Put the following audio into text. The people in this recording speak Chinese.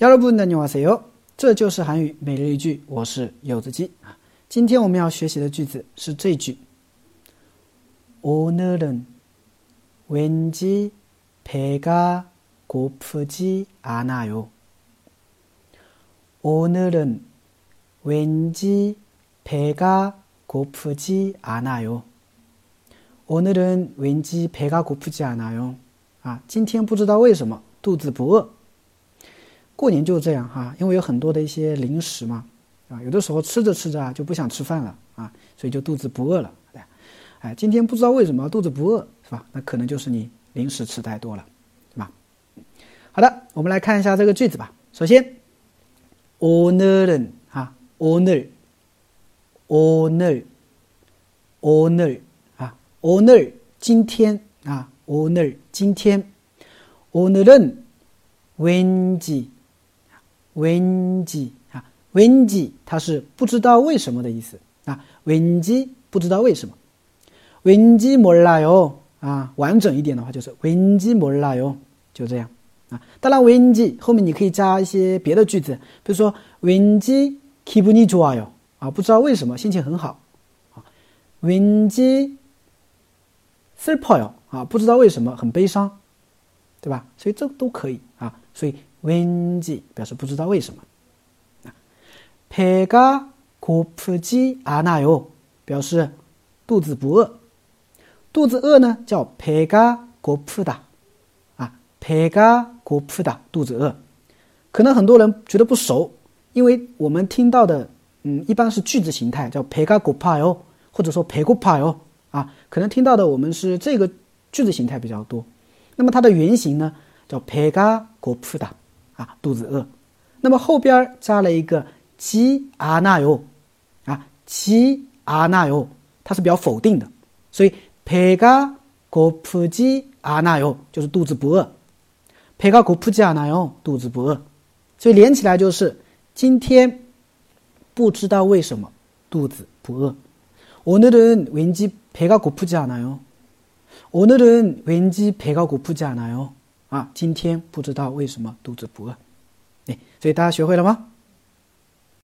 여러분 안녕하세요. 这就是韩语每日一句，我是柚子鸡啊。今天我们要学习的句子是这句오늘은 왠지 배가 고프지 않아요. 오늘은 왠지 배가 고프지 않아요. 오늘은 왠지 배가 고프지 않아요. 啊，今天不知道为什么肚子不饿。 过年就是这样哈，因为有很多的一些零食嘛，啊，有的时候吃着吃着啊就不想吃饭了啊，所以就肚子不饿了。哎，今天不知道为什么肚子不饿，是吧？那可能就是你零食吃太多了，是吧？好的，我们来看一下这个句子吧。首先，오늘은啊，오늘오늘오늘啊，오늘今天啊，오늘今天오늘은왠지 왠지啊，왠지它是不知道为什么的意思啊，왠지不知道为什么，왠지몰라 요， 啊，完整一点的话就是왠지몰라 요， 就这样啊。当然，왠지后面你可以加一些别的句子，比如说왠지기분이좋아 요， 啊，不知道为什么心情很好啊。왠지슬퍼 요， 啊，不知道为什么很悲伤，对吧？所以这都可以啊，所以。 왠지表示不知道为什么。배가고프지않아 요， 表示肚子不饿。肚子饿呢，叫배가고프 다。 啊，배가고프 다， 肚子饿。可能很多人觉得不熟，因为我们听到的，嗯，一般是句子形态，叫배가고파 요， 或者说배고파 요。 啊，可能听到的我们是这个句子形态比较多。那么它的原型呢，叫배가고프 다。 啊，肚子饿，那么后边加了一个지阿那哟，啊，지阿那哟，它是比较否定的，所以배가고프지않아 요， 就是肚子不饿，배가고프지않아 요， 肚子不饿，所以连起来就是今天不知道为什么肚子不饿。오늘은왠지배가고프지않아 요。 오늘은왠지배가고프지않아 요。 啊，今天不知道为什么肚子不饿，哎，所以大家学会了吗？